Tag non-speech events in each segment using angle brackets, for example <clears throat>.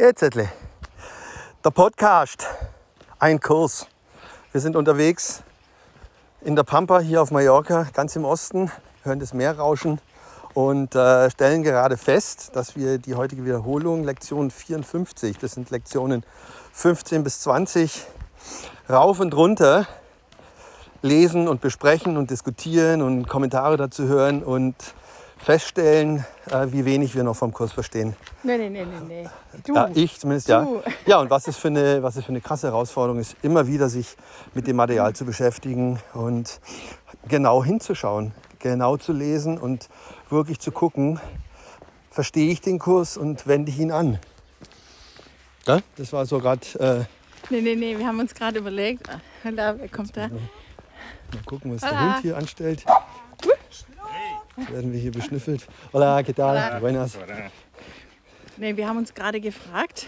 Jetzt. Der Podcast. Ein Kurs. Wir sind unterwegs in der Pampa hier auf Mallorca, ganz im Osten, hören das Meer rauschen und äh, stellen gerade fest, dass wir die heutige Wiederholung, Lektion 54, das sind Lektionen 15 bis 20, rauf und runter lesen und besprechen und diskutieren und Kommentare dazu hören und feststellen, äh, wie wenig wir noch vom Kurs verstehen. Nee, nee, nee, nee, nee. Du. Ja, ich zumindest, Du. ja. Ja, und was es, für eine, was es für eine krasse Herausforderung ist, immer wieder sich mit dem Material zu beschäftigen und genau hinzuschauen, genau zu lesen und wirklich zu gucken, verstehe ich den Kurs und wende ich ihn an. Ja, das war so gerade, äh, Nee, nee, nee, wir haben uns gerade überlegt. Ah, Da wer kommt da. mal gucken, was der Hola. Hund hier anstellt. Jetzt werden wir hier beschnüffelt. Hola, ¿qué tal? Buenas. Nee, wir haben uns gerade gefragt,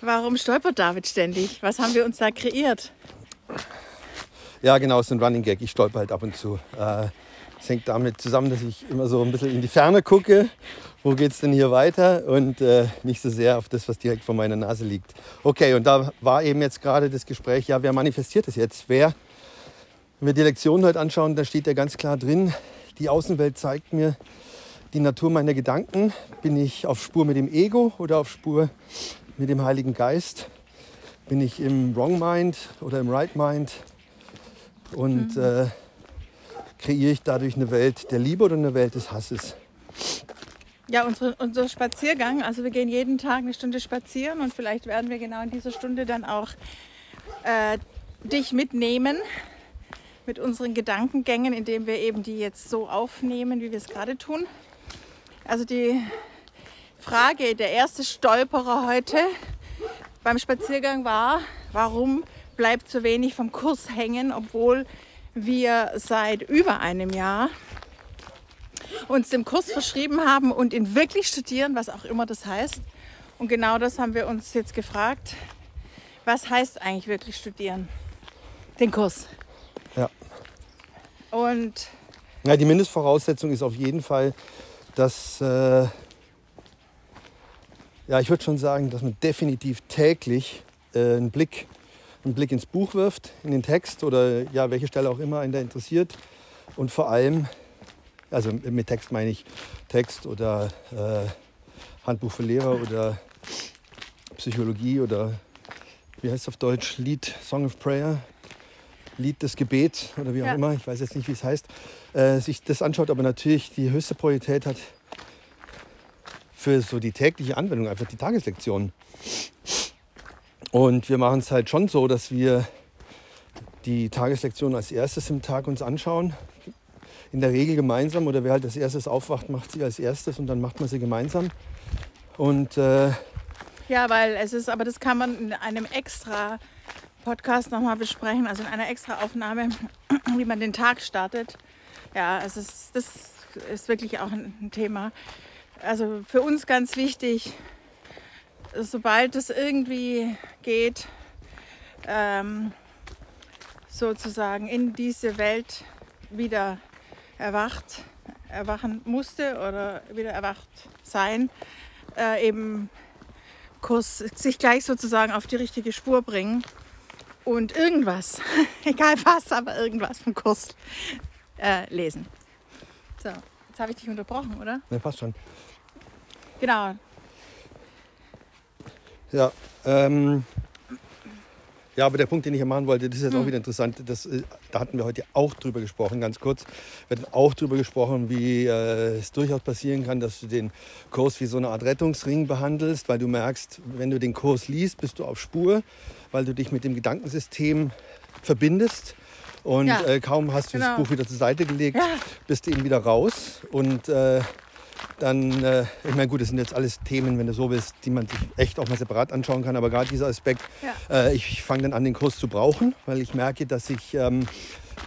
warum stolpert David ständig? Was haben wir uns da kreiert? Ja, genau, es ist ein Running Gag. Ich stolper halt ab und zu. Äh, Es hängt damit zusammen, dass ich immer so ein bisschen in die Ferne gucke. Wo geht es denn hier weiter? Und äh, nicht so sehr auf das, was direkt vor meiner Nase liegt. Okay, und da war eben jetzt gerade das Gespräch, ja, wer manifestiert es jetzt? Wer? Wenn wir die Lektion heute anschauen, da steht ja ganz klar drin, die Außenwelt zeigt mir die Natur meiner Gedanken. Bin ich auf Spur mit dem Ego oder auf Spur mit dem Heiligen Geist? Bin ich im Wrong Mind oder im Right Mind? Und äh, kreiere ich dadurch eine Welt der Liebe oder eine Welt des Hasses? Ja, unsere, unser Spaziergang, also wir gehen jeden Tag eine Stunde spazieren und vielleicht werden wir genau in dieser Stunde dann auch äh, dich mitnehmen mit unseren Gedankengängen, indem wir eben die jetzt so aufnehmen, wie wir es gerade tun. Also die Frage, der erste Stolperer heute beim Spaziergang war, warum bleibt so wenig vom Kurs hängen, obwohl wir seit über einem Jahr uns dem Kurs verschrieben haben und ihn wirklich studieren, was auch immer das heißt. Und genau das haben wir uns jetzt gefragt. Was heißt eigentlich wirklich studieren? Den Kurs. Ja. Und Ja, die Mindestvoraussetzung ist auf jeden Fall, dass, äh, ja, ich würde schon sagen, dass man definitiv täglich äh, einen, Blick, einen Blick ins Buch wirft, in den Text oder ja, welche Stelle auch immer einen da interessiert. Und vor allem, also mit Text meine ich Text oder äh, Handbuch für Lehrer oder Psychologie oder wie heißt es auf Deutsch? Lied, Song of Prayer, Lied des Gebets oder wie auch Ja. immer, ich weiß jetzt nicht, wie es heißt, äh, sich das anschaut, aber natürlich die höchste Priorität hat für so die tägliche Anwendung, einfach die Tageslektionen. Und wir machen es halt schon so, dass wir die Tageslektion als erstes im Tag uns anschauen. In der Regel gemeinsam oder wer halt als erstes aufwacht, macht sie als erstes und dann macht man sie gemeinsam. Und äh, ja, weil es ist, aber das kann man in einem extra Podcast nochmal besprechen, also in einer extra Aufnahme, <clears throat> wie man den Tag startet. Ja, es ist, das ist wirklich auch ein ein Thema. Also für uns ganz wichtig, sobald es irgendwie geht, ähm, sozusagen in diese Welt wieder erwacht, erwachen musste oder wieder erwacht sein, äh, eben Kurs, sich gleich sozusagen auf die richtige Spur bringen und irgendwas, <laughs> egal was, aber irgendwas vom Kurs äh, lesen. So, jetzt habe ich dich unterbrochen, oder? ne, passt schon. Genau. Ja, ähm, ja, aber der Punkt, den ich ja machen wollte, das ist jetzt auch wieder interessant. Das, äh, da hatten wir heute auch drüber gesprochen, ganz kurz. Wir hatten auch drüber gesprochen, wie äh, es durchaus passieren kann, dass du den Kurs wie so eine Art Rettungsring behandelst, weil du merkst, wenn du den Kurs liest, bist du auf Spur, weil du dich mit dem Gedankensystem verbindest. Und Ja, äh, kaum hast du das genau. Buch wieder zur Seite gelegt, Ja. bist du eben wieder raus. Und äh, dann, äh, ich meine, gut, das sind jetzt alles Themen, wenn du so willst, die man sich echt auch mal separat anschauen kann. Aber gerade dieser Aspekt, Ja. äh, ich fange dann an, den Kurs zu brauchen, weil ich merke, dass ich ähm,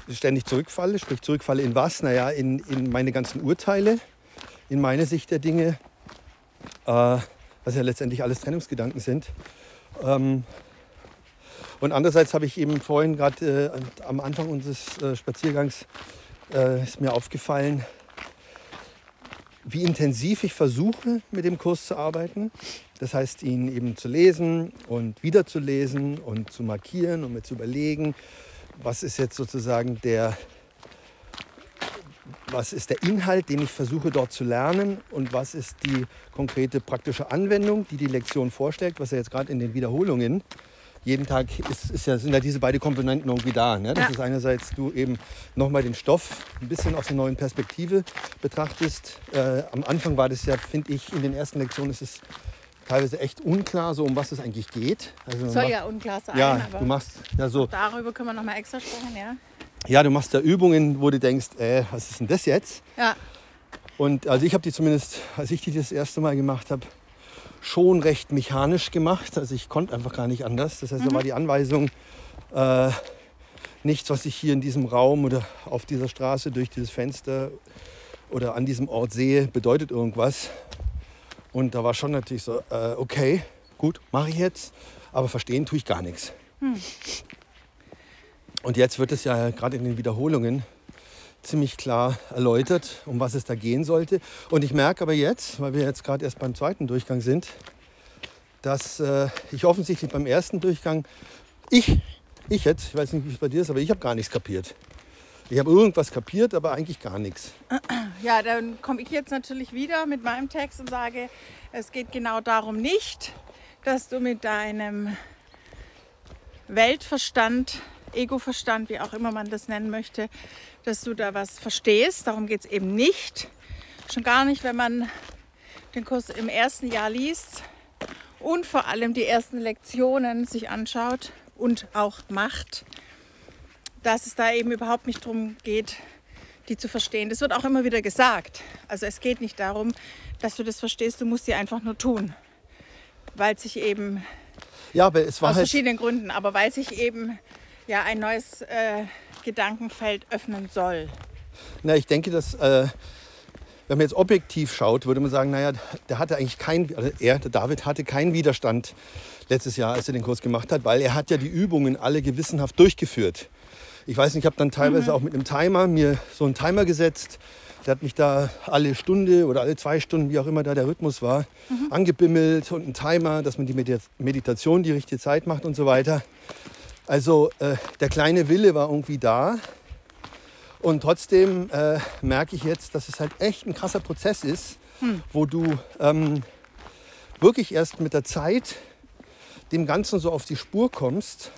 ständig zurückfalle. Sprich, zurückfalle in was? Naja, in, in meine ganzen Urteile, in meine Sicht der Dinge, äh, was ja letztendlich alles Trennungsgedanken sind. Ähm, und andererseits habe ich eben vorhin gerade äh, am Anfang unseres äh, Spaziergangs äh, ist mir aufgefallen, wie intensiv ich versuche, mit dem Kurs zu arbeiten. Das heißt, ihn eben zu lesen und wieder zu lesen und zu markieren und mir zu überlegen, was ist jetzt sozusagen der, was ist der Inhalt, den ich versuche dort zu lernen und was ist die konkrete praktische Anwendung, die die Lektion vorstellt, was ja jetzt gerade in den Wiederholungen jeden Tag ist, ist ja, sind ja diese beiden Komponenten irgendwie da. Ne? Das Ja. ist einerseits du eben nochmal den Stoff ein bisschen aus einer neuen Perspektive betrachtest. Äh, am Anfang war das ja, finde ich, in den ersten Lektionen ist es teilweise echt unklar, so um was es eigentlich geht. Also Soll macht- ja unklar sein, ja, du machst ja so, darüber können wir noch mal extra sprechen, ja. ja, du machst da Übungen, wo du denkst, äh, was ist denn das jetzt? Ja, Und also ich habe die zumindest, als ich die das erste Mal gemacht habe, schon recht mechanisch gemacht. Also ich konnte einfach gar nicht anders. Das heißt, da war die Anweisung äh, nichts, was ich hier in diesem Raum oder auf dieser Straße durch dieses Fenster oder an diesem Ort sehe, bedeutet irgendwas. Und da war schon natürlich so, äh, okay, gut, mache ich jetzt, aber verstehen tue ich gar nichts. Und jetzt wird es ja gerade in den Wiederholungen ziemlich klar erläutert, um was es da gehen sollte. Und ich merke aber jetzt, weil wir jetzt gerade erst beim zweiten Durchgang sind, dass äh, ich offensichtlich beim ersten Durchgang, ich, ich jetzt, ich weiß nicht, wie es bei dir ist, aber ich habe gar nichts kapiert. Ich habe irgendwas kapiert, aber eigentlich gar nichts. ja, dann komme ich jetzt natürlich wieder mit meinem Text und sage, es geht genau darum nicht, dass du mit deinem Weltverstand, Egoverstand, wie auch immer man das nennen möchte, dass du da was verstehst. Darum geht es eben nicht. Schon gar nicht, wenn man den Kurs im ersten Jahr liest und vor allem die ersten Lektionen sich anschaut und auch macht, dass es da eben überhaupt nicht darum geht, die zu verstehen. Das wird auch immer wieder gesagt. Also es geht nicht darum, dass du das verstehst, du musst sie einfach nur tun. Weil sich eben, Ja, aber es war aus halt, verschiedenen Gründen, aber weil sich eben ja ein neues äh, Gedankenfeld öffnen soll. na, ich denke, dass, äh, wenn man jetzt objektiv schaut, würde man sagen, naja, der hatte eigentlich keinen, also er, der David, hatte keinen Widerstand letztes Jahr, als er den Kurs gemacht hat, weil er hat ja die Übungen alle gewissenhaft durchgeführt. Ich weiß nicht, ich habe dann teilweise auch mit einem Timer mir so einen Timer gesetzt. Der hat mich da alle Stunde oder alle zwei Stunden, wie auch immer da der Rhythmus war, angebimmelt und einen Timer, dass man die Medita- Meditation die richtige Zeit macht und so weiter. Also äh, der kleine Wille war irgendwie da. Und trotzdem äh, merke ich jetzt, dass es halt echt ein krasser Prozess ist, wo du ähm, wirklich erst mit der Zeit dem Ganzen so auf die Spur kommst,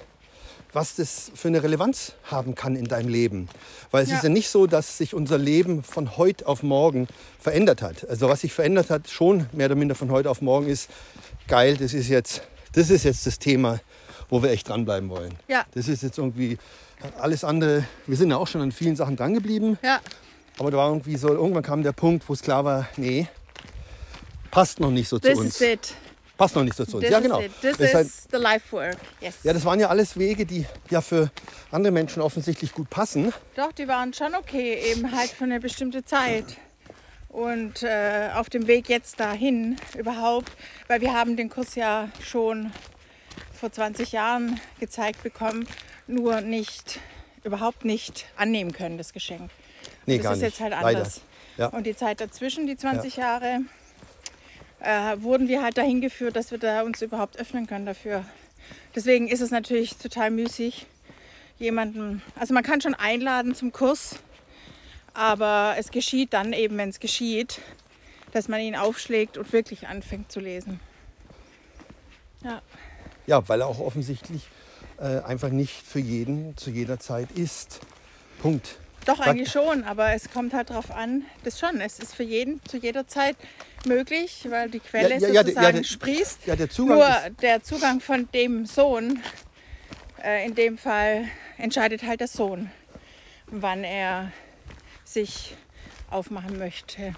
was das für eine Relevanz haben kann in deinem Leben. Weil es Ja. ist ja nicht so, dass sich unser Leben von heute auf morgen verändert hat. Also was sich verändert hat, schon mehr oder minder von heute auf morgen ist, geil, das ist jetzt das, ist jetzt das Thema, wo wir echt dranbleiben wollen. Ja. Das ist jetzt irgendwie alles andere. Wir sind ja auch schon an vielen Sachen drangeblieben. Ja, Aber da war irgendwie so, irgendwann kam der Punkt, wo es klar war, nee, passt noch nicht so zu this uns. is it. Passt noch nicht so zu uns. This ja, genau. is. This Das ist halt- the life work. Yes. ja, das waren ja alles Wege, die ja für andere Menschen offensichtlich gut passen. Doch, die waren schon okay, eben halt für eine bestimmte Zeit. Und äh, auf dem Weg jetzt dahin überhaupt, weil wir haben den Kurs ja schon vor 20 Jahren gezeigt bekommen, nur nicht, überhaupt nicht annehmen können, das Geschenk. Nee, das gar ist nicht. jetzt halt anders. Ja. Und die Zeit dazwischen, die 20 Jahre, äh, wurden wir halt dahin geführt, dass wir da uns überhaupt öffnen können dafür. Deswegen ist es natürlich total müßig, jemanden, also man kann schon einladen zum Kurs, aber es geschieht dann eben, wenn es geschieht, dass man ihn aufschlägt und wirklich anfängt zu lesen. Ja, Ja, weil er auch offensichtlich äh, einfach nicht für jeden zu jeder Zeit ist. Punkt. doch eigentlich schon, aber es kommt halt darauf an, das schon, es ist für jeden zu jeder Zeit möglich, weil die Quelle Ja, ja, sozusagen ja, der- sprießt. Ja, der Zugang Nur der Zugang von dem Sohn, äh, in dem Fall entscheidet halt der Sohn, wann er sich aufmachen möchte.